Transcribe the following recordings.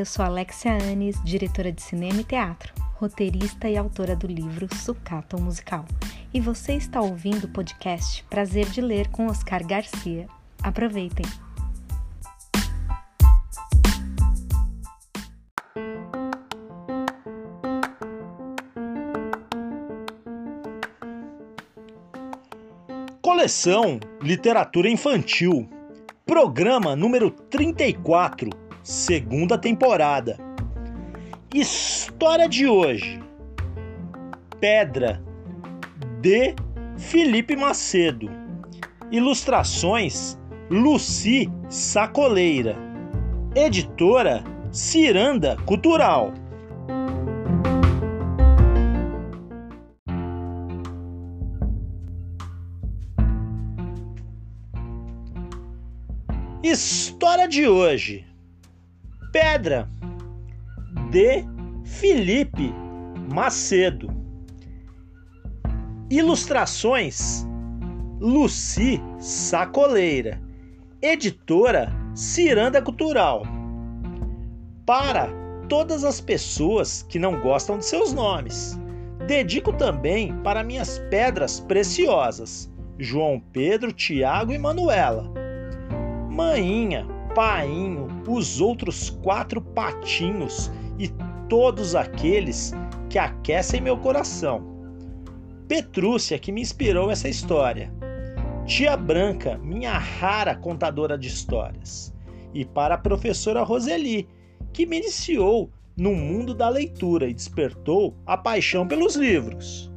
Eu sou Alexia Anes, diretora de cinema e teatro, roteirista e autora do livro Sucata Musical. E você está ouvindo o podcast Prazer de Ler com Oscar Garcia. Aproveitem! Coleção Literatura Infantil, programa número 34 segunda temporada. História de hoje: Pedra, de Felipe Macedo. Ilustrações: Luci Sacoleira. Editora: Ciranda Cultural. História de hoje: Pedra, de Felipe Macedo. Ilustrações: Luci Sacoleira. Editora Ciranda Cultural. Para todas as pessoas que não gostam de seus nomes. Dedico também para minhas pedras preciosas: João Pedro, Tiago e Manuela. Maninha, painho, os outros quatro patinhos e todos aqueles que aquecem meu coração. Petrúcia que me inspirou essa história. Tia Branca, minha rara contadora de histórias. E para a professora Roseli, que me iniciou no mundo da leitura e despertou a paixão pelos livros.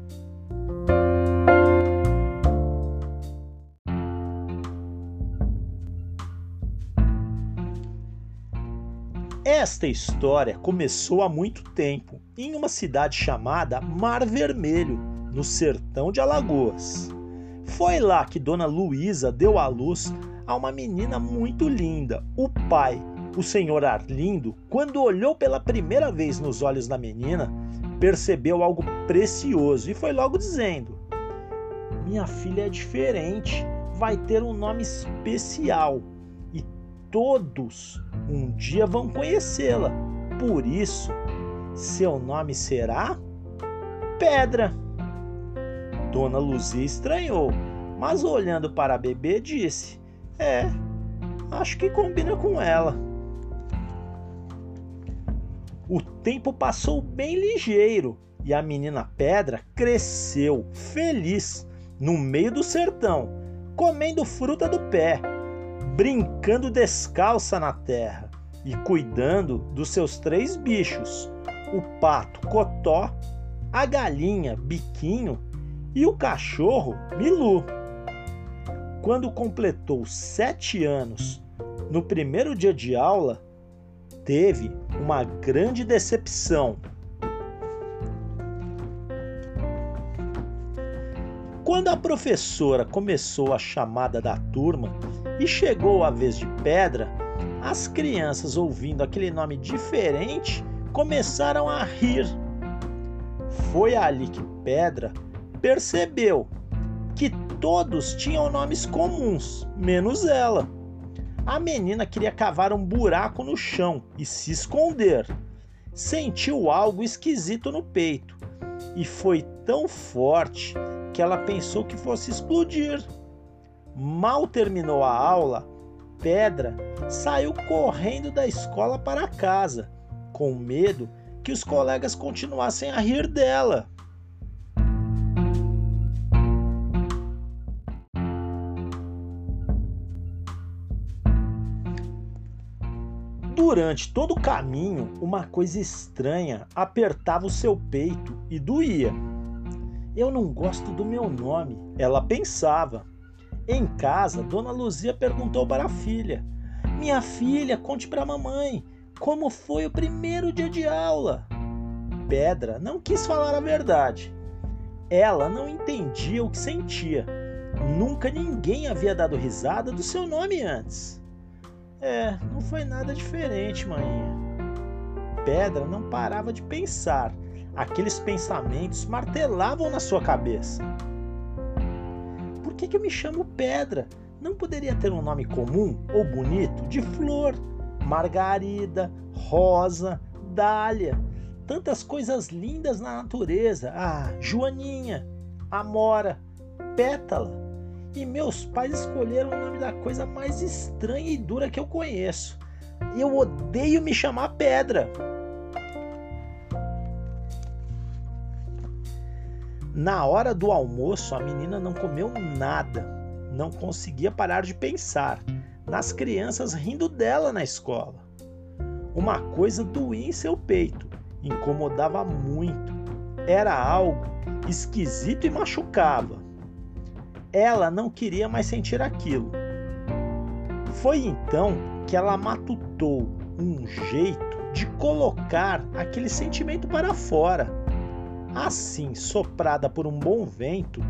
Esta história começou há muito tempo, em uma cidade chamada Mar Vermelho, no sertão de Alagoas. Foi lá que Dona Luísa deu à luz a uma menina muito linda. O pai, o senhor Arlindo, quando olhou pela primeira vez nos olhos da menina, percebeu algo precioso e foi logo dizendo: Minha filha é diferente, vai ter um nome especial todos um dia vão conhecê-la. Por isso, seu nome será Pedra. Dona Luzia estranhou, mas olhando para a bebê disse: É, acho que combina com ela. O tempo passou bem ligeiro e a menina Pedra cresceu feliz no meio do sertão, comendo fruta do pé brincando descalça na terra e cuidando dos seus três bichos: o pato Cotó, a galinha Biquinho e o cachorro Milu. Quando completou sete anos, no primeiro dia de aula, teve uma grande decepção. Quando a professora começou a chamada da turma, e chegou a vez de Pedra, as crianças, ouvindo aquele nome diferente, começaram a rir. Foi ali que Pedra percebeu que todos tinham nomes comuns, menos ela. A menina queria cavar um buraco no chão e se esconder. Sentiu algo esquisito no peito e foi tão forte que ela pensou que fosse explodir. Mal terminou a aula, Pedra saiu correndo da escola para casa, com medo que os colegas continuassem a rir dela. Durante todo o caminho, uma coisa estranha apertava o seu peito e doía. Eu não gosto do meu nome, ela pensava. Em casa, Dona Luzia perguntou para a filha: Minha filha, conte para a mamãe como foi o primeiro dia de aula. Pedra não quis falar a verdade. Ela não entendia o que sentia. Nunca ninguém havia dado risada do seu nome antes. É, não foi nada diferente, manhã. Pedra não parava de pensar. Aqueles pensamentos martelavam na sua cabeça. Por que, que eu me chamo Pedra? Não poderia ter um nome comum ou bonito de flor, margarida, rosa, dália. Tantas coisas lindas na natureza. Ah, Joaninha, Amora, Pétala. E meus pais escolheram o nome da coisa mais estranha e dura que eu conheço. Eu odeio me chamar Pedra. Na hora do almoço, a menina não comeu nada. Não conseguia parar de pensar nas crianças rindo dela na escola. Uma coisa doía em seu peito, incomodava muito. Era algo esquisito e machucava. Ela não queria mais sentir aquilo. Foi então que ela matutou um jeito de colocar aquele sentimento para fora. Assim, soprada por um bom vento,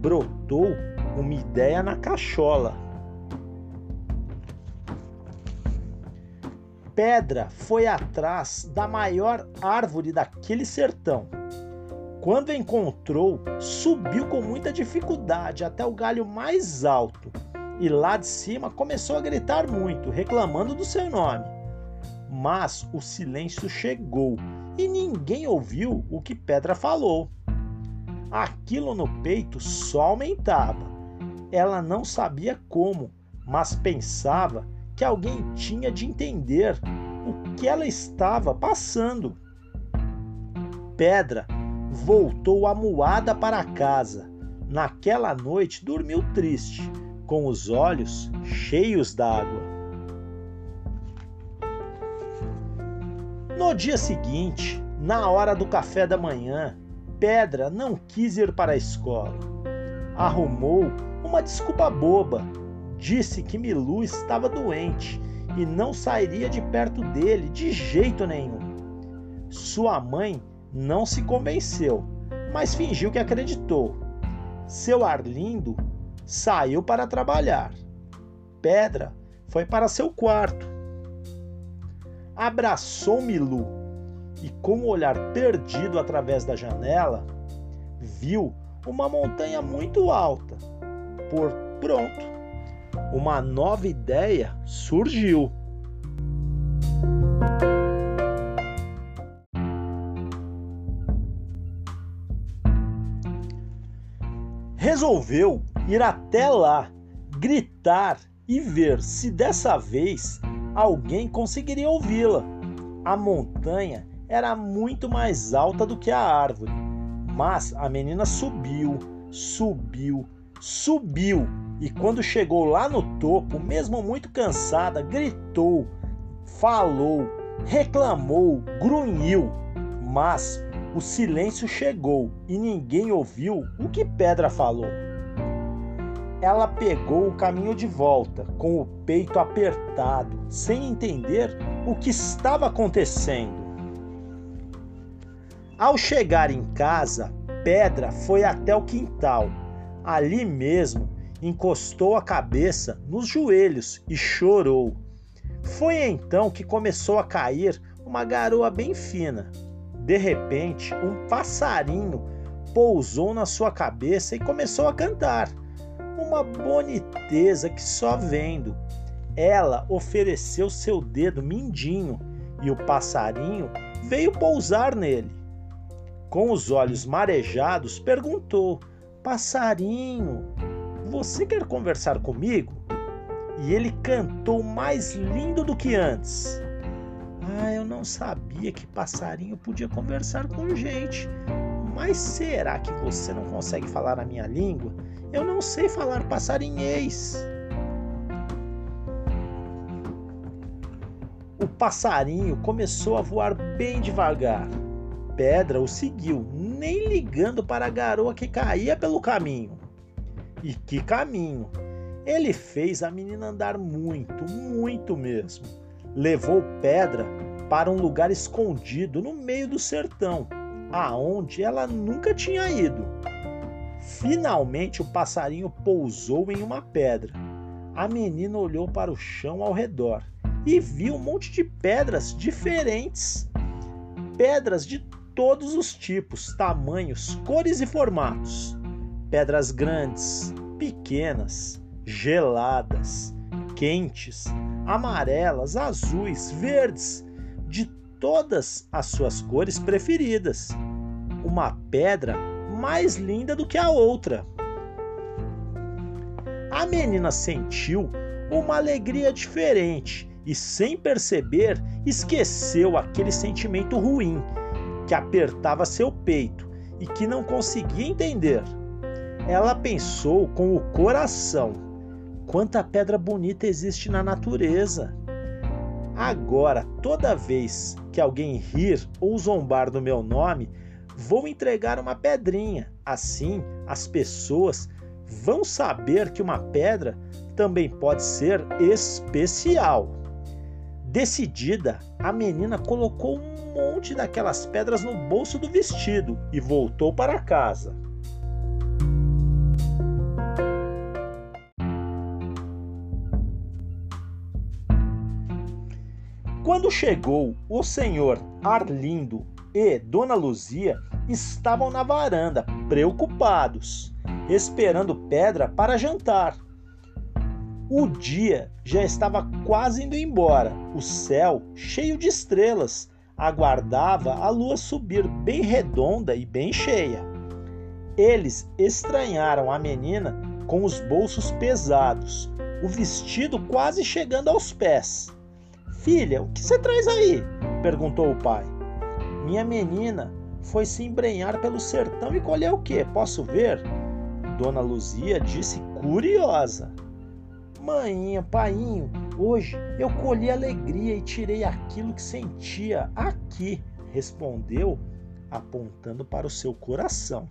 brotou uma ideia na cachola. Pedra foi atrás da maior árvore daquele sertão quando encontrou, subiu com muita dificuldade até o galho mais alto e lá de cima começou a gritar muito, reclamando do seu nome. Mas o silêncio chegou e ninguém ouviu o que Pedra falou. Aquilo no peito só aumentava. Ela não sabia como, mas pensava que alguém tinha de entender o que ela estava passando. Pedra voltou amuada para casa. Naquela noite dormiu triste, com os olhos cheios d'água. No dia seguinte, na hora do café da manhã, Pedra não quis ir para a escola. Arrumou uma desculpa boba. Disse que Milu estava doente e não sairia de perto dele de jeito nenhum. Sua mãe não se convenceu, mas fingiu que acreditou. Seu Arlindo saiu para trabalhar. Pedra foi para seu quarto. Abraçou Milu e, com o olhar perdido através da janela, viu uma montanha muito alta. Por pronto, uma nova ideia surgiu. resolveu ir até lá, gritar e ver se dessa vez alguém conseguiria ouvi-la. A montanha era muito mais alta do que a árvore, mas a menina subiu, subiu, subiu e quando chegou lá no topo, mesmo muito cansada, gritou, falou, reclamou, grunhiu, mas o silêncio chegou e ninguém ouviu o que Pedra falou. Ela pegou o caminho de volta, com o peito apertado, sem entender o que estava acontecendo. Ao chegar em casa, Pedra foi até o quintal. Ali mesmo, encostou a cabeça nos joelhos e chorou. Foi então que começou a cair uma garoa bem fina, de repente, um passarinho pousou na sua cabeça e começou a cantar. Uma boniteza que só vendo. Ela ofereceu seu dedo mindinho e o passarinho veio pousar nele. Com os olhos marejados, perguntou: Passarinho, Você quer conversar comigo? E ele cantou mais lindo do que antes. Ah, eu não sabia que passarinho podia conversar com gente. Mas será que você não consegue falar a minha língua? Eu não sei falar passarinhês. O passarinho começou a voar bem devagar. Pedra o seguiu, nem ligando para a garoa que caía pelo caminho. E que caminho! Ele fez a menina andar muito, muito mesmo. Levou Pedra para um lugar escondido no meio do sertão, aonde ela nunca tinha ido. Finalmente o passarinho pousou em uma pedra. A menina olhou para o chão ao redor e viu um monte de pedras diferentes. Pedras de todos os tipos, tamanhos, cores e formatos. Pedras grandes, pequenas, geladas, quentes, amarelas, azuis, verdes, de todas as suas cores preferidas. Uma pedra mais linda do que a outra. A menina sentiu uma alegria diferente e, sem perceber, esqueceu aquele sentimento ruim que apertava seu peito e que não conseguia entender. Ela pensou com o coração: quanta pedra bonita existe na natureza. Agora, toda vez que alguém rir ou zombar do meu nome, vou entregar uma pedrinha. Assim, as pessoas vão saber que uma pedra também pode ser especial. Decidida, a menina colocou um monte daquelas pedras no bolso do vestido e voltou para casa. Quando chegou, o senhor Arlindo e Dona Luzia estavam na varanda, preocupados, esperando pedra para jantar. O dia já estava quase indo embora. O céu, cheio de estrelas, aguardava a lua subir bem redonda e bem cheia. Eles estranharam a menina com os bolsos pesados, o vestido quase chegando aos pés. Filha, o que você traz aí? Perguntou o pai. Minha menina foi se embrenhar pelo sertão e colher o que? Posso ver? Dona Luzia disse curiosa. Maninha, painho, hoje eu colhi alegria e tirei aquilo que sentia aqui, respondeu, apontando para o seu coração.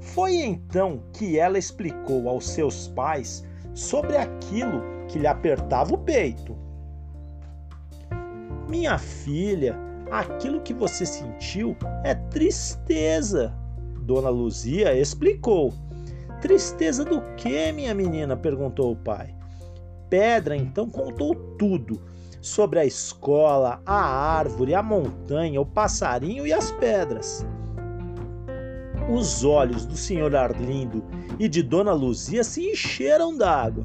Foi então que ela explicou aos seus pais sobre aquilo que lhe apertava o peito. Minha filha, aquilo que você sentiu é tristeza, Dona Luzia explicou. Tristeza do que, minha menina? perguntou o pai. Pedra então contou tudo sobre a escola, a árvore, a montanha, o passarinho e as pedras. Os olhos do senhor Arlindo e de Dona Luzia se encheram d'água.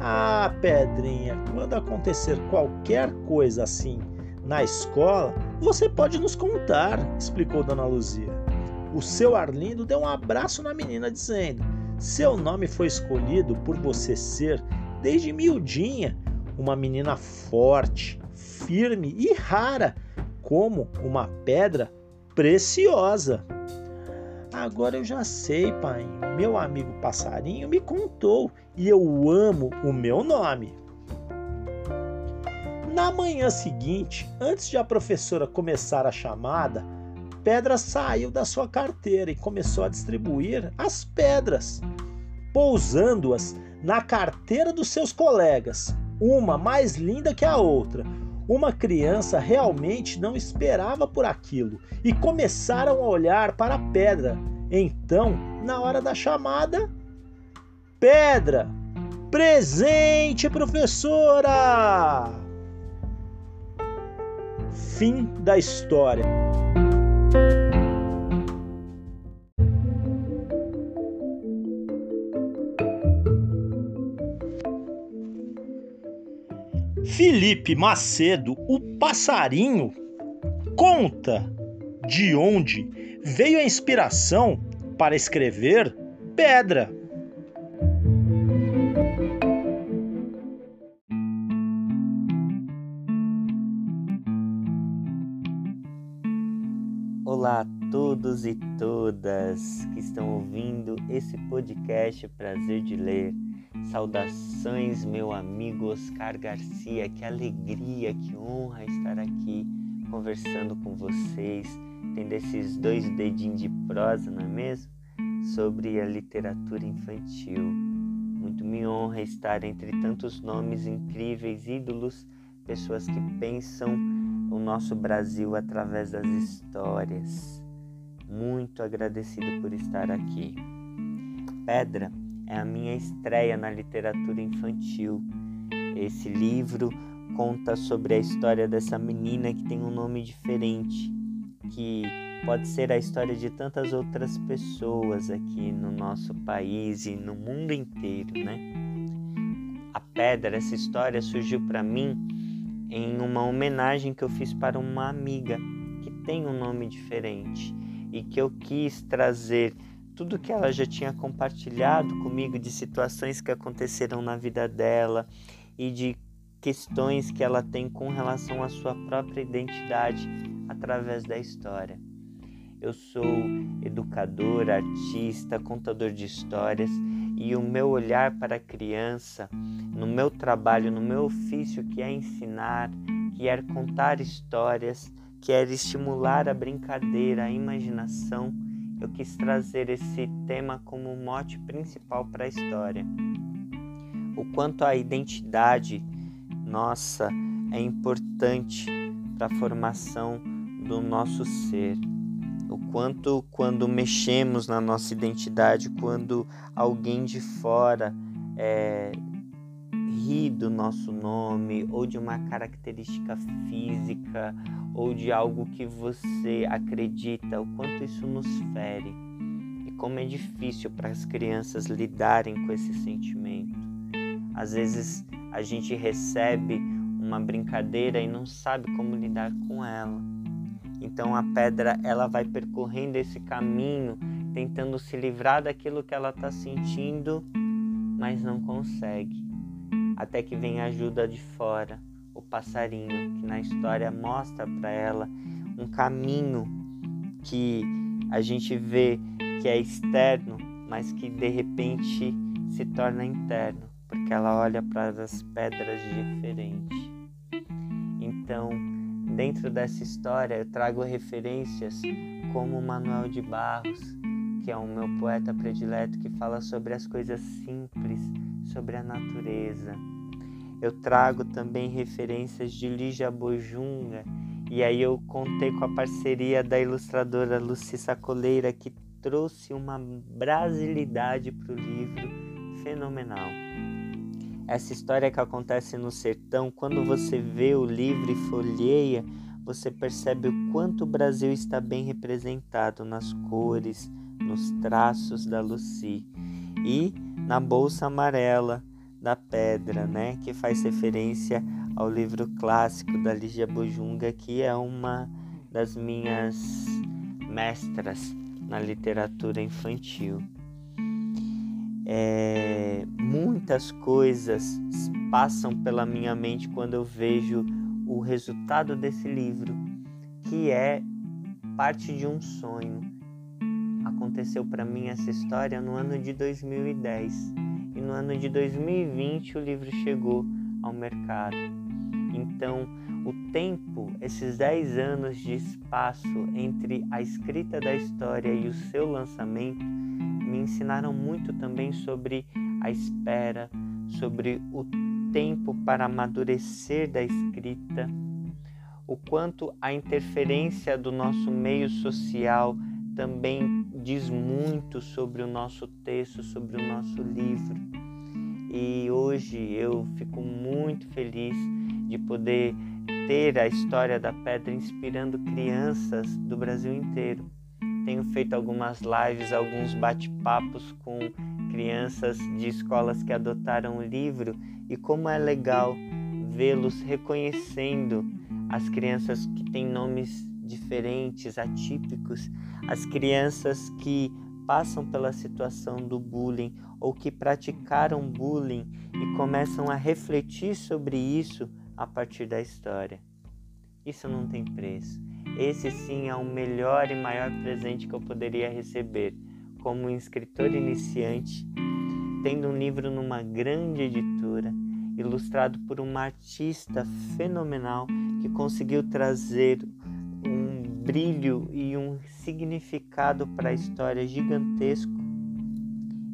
Ah, Pedrinha, quando acontecer qualquer coisa assim na escola, você pode nos contar, explicou Dona Luzia. O seu Arlindo deu um abraço na menina, dizendo: seu nome foi escolhido por você ser, desde miudinha, uma menina forte, firme e rara, como uma pedra preciosa. Agora eu já sei, pai. Meu amigo passarinho me contou e eu amo o meu nome. Na manhã seguinte, antes de a professora começar a chamada, Pedra saiu da sua carteira e começou a distribuir as pedras, pousando-as na carteira dos seus colegas, uma mais linda que a outra. Uma criança realmente não esperava por aquilo e começaram a olhar para a pedra. Então, na hora da chamada, Pedra, presente, professora! Fim da história. Felipe Macedo, o passarinho, conta de onde veio a inspiração para escrever Pedra. Todos e todas que estão ouvindo esse podcast Prazer de Ler. Saudações, meu amigo Oscar Garcia. Que alegria, que honra estar aqui conversando com vocês, tendo esses dois dedinhos de prosa, não é mesmo? Sobre a literatura infantil. Muito me honra estar entre tantos nomes incríveis, ídolos, pessoas que pensam o nosso Brasil através das histórias. Muito agradecido por estar aqui. Pedra é a minha estreia na literatura infantil. Esse livro conta sobre a história dessa menina que tem um nome diferente, que pode ser a história de tantas outras pessoas aqui no nosso país e no mundo inteiro, né? A pedra, essa história surgiu para mim em uma homenagem que eu fiz para uma amiga que tem um nome diferente e que eu quis trazer tudo que ela já tinha compartilhado comigo de situações que aconteceram na vida dela e de questões que ela tem com relação à sua própria identidade através da história. Eu sou educador, artista, contador de histórias e o meu olhar para a criança, no meu trabalho, no meu ofício, que é ensinar, que é contar histórias, que é estimular a brincadeira, a imaginação, eu quis trazer esse tema como mote principal para a história. O quanto a identidade nossa é importante para a formação do nosso ser o quanto quando mexemos na nossa identidade, quando alguém de fora é, do nosso nome ou de uma característica física ou de algo que você acredita, o quanto isso nos fere e como é difícil para as crianças lidarem com esse sentimento. Às vezes a gente recebe uma brincadeira e não sabe como lidar com ela. Então a pedra ela vai percorrendo esse caminho, tentando se livrar daquilo que ela está sentindo, mas não consegue. Até que vem a ajuda de fora, o passarinho, que na história mostra para ela um caminho que a gente vê que é externo, mas que de repente se torna interno, porque ela olha para as pedras diferente. Então, Dentro dessa história, eu trago referências como Manuel de Barros, que é o meu poeta predileto que fala sobre as coisas simples, sobre a natureza. Eu trago também referências de Lígia Bojunga, e aí eu contei com a parceria da ilustradora Luci Sacoleira, que trouxe uma brasilidade para o livro fenomenal. Essa história que acontece no sertão, quando você vê o livro e folheia, você percebe o quanto o Brasil está bem representado nas cores, nos traços da Lucy e na bolsa amarela da pedra, né, que faz referência ao livro clássico da Lígia Bojunga, que é uma das minhas mestras na literatura infantil. É, muitas coisas passam pela minha mente quando eu vejo o resultado desse livro, que é parte de um sonho. Aconteceu para mim essa história no ano de 2010 e no ano de 2020 o livro chegou ao mercado. Então, o tempo, esses 10 anos de espaço entre a escrita da história e o seu lançamento, me ensinaram muito também sobre a espera, sobre o tempo para amadurecer da escrita, o quanto a interferência do nosso meio social também diz muito sobre o nosso texto, sobre o nosso livro. E hoje eu fico muito feliz de poder ter a história da pedra inspirando crianças do Brasil inteiro. Tenho feito algumas lives, alguns bate-papos com crianças de escolas que adotaram o livro e como é legal vê-los reconhecendo as crianças que têm nomes diferentes, atípicos, as crianças que passam pela situação do bullying ou que praticaram bullying e começam a refletir sobre isso a partir da história. Isso não tem preço. Esse sim é o melhor e maior presente que eu poderia receber como um escritor iniciante, tendo um livro numa grande editora, ilustrado por uma artista fenomenal que conseguiu trazer brilho e um significado para a história gigantesco.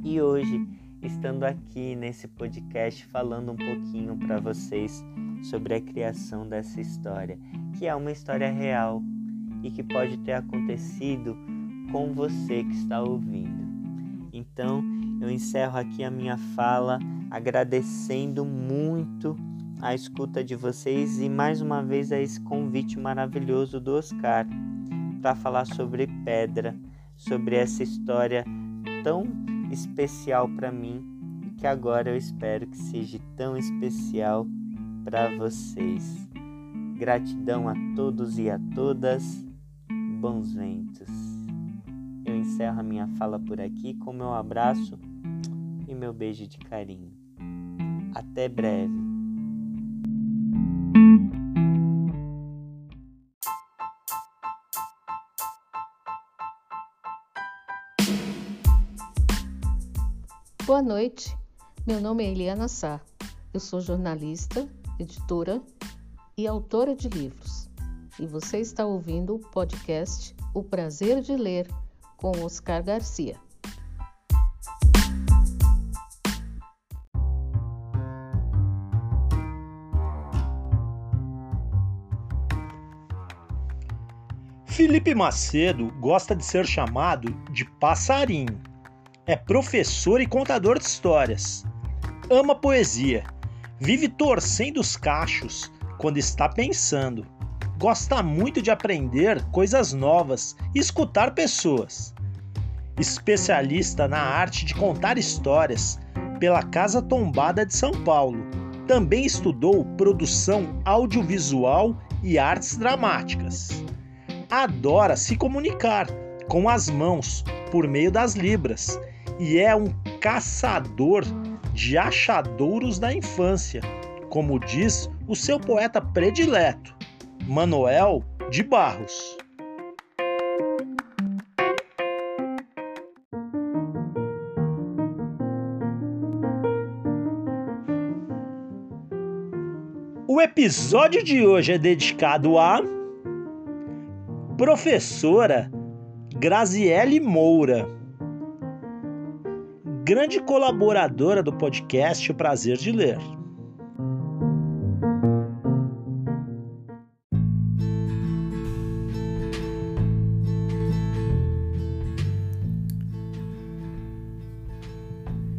E hoje, estando aqui nesse podcast falando um pouquinho para vocês sobre a criação dessa história, que é uma história real e que pode ter acontecido com você que está ouvindo. Então, eu encerro aqui a minha fala agradecendo muito a escuta de vocês e mais uma vez a esse convite maravilhoso do Oscar para falar sobre pedra, sobre essa história tão especial para mim e que agora eu espero que seja tão especial para vocês. Gratidão a todos e a todas. Bons ventos. Eu encerro a minha fala por aqui com meu abraço e meu beijo de carinho. Até breve. Noite, meu nome é Eliana Sá. Eu sou jornalista, editora e autora de livros. E você está ouvindo o podcast O Prazer de Ler com Oscar Garcia. Felipe Macedo gosta de ser chamado de passarinho. É professor e contador de histórias. Ama poesia. Vive torcendo os cachos quando está pensando. Gosta muito de aprender coisas novas e escutar pessoas. Especialista na arte de contar histórias pela Casa Tombada de São Paulo. Também estudou produção audiovisual e artes dramáticas adora se comunicar com as mãos por meio das libras e é um caçador de achadouros da infância, como diz o seu poeta predileto, Manuel de Barros. O episódio de hoje é dedicado a professora Graziele Moura, grande colaboradora do podcast O Prazer de Ler.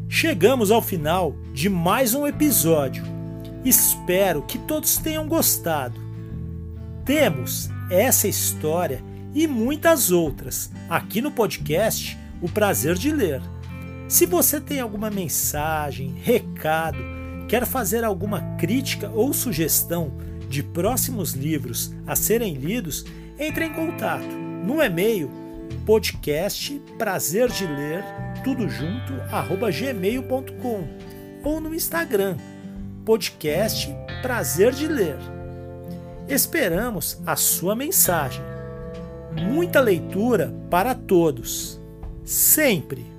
Chegamos ao final de mais um episódio. Espero que todos tenham gostado. Temos essa história e muitas outras aqui no podcast O Prazer de Ler. Se você tem alguma mensagem, recado, quer fazer alguma crítica ou sugestão de próximos livros a serem lidos, entre em contato no e-mail podcast prazer de ler tudo junto arroba gmail.com ou no Instagram podcast prazer de ler. Esperamos a sua mensagem. Muita leitura para todos. Sempre!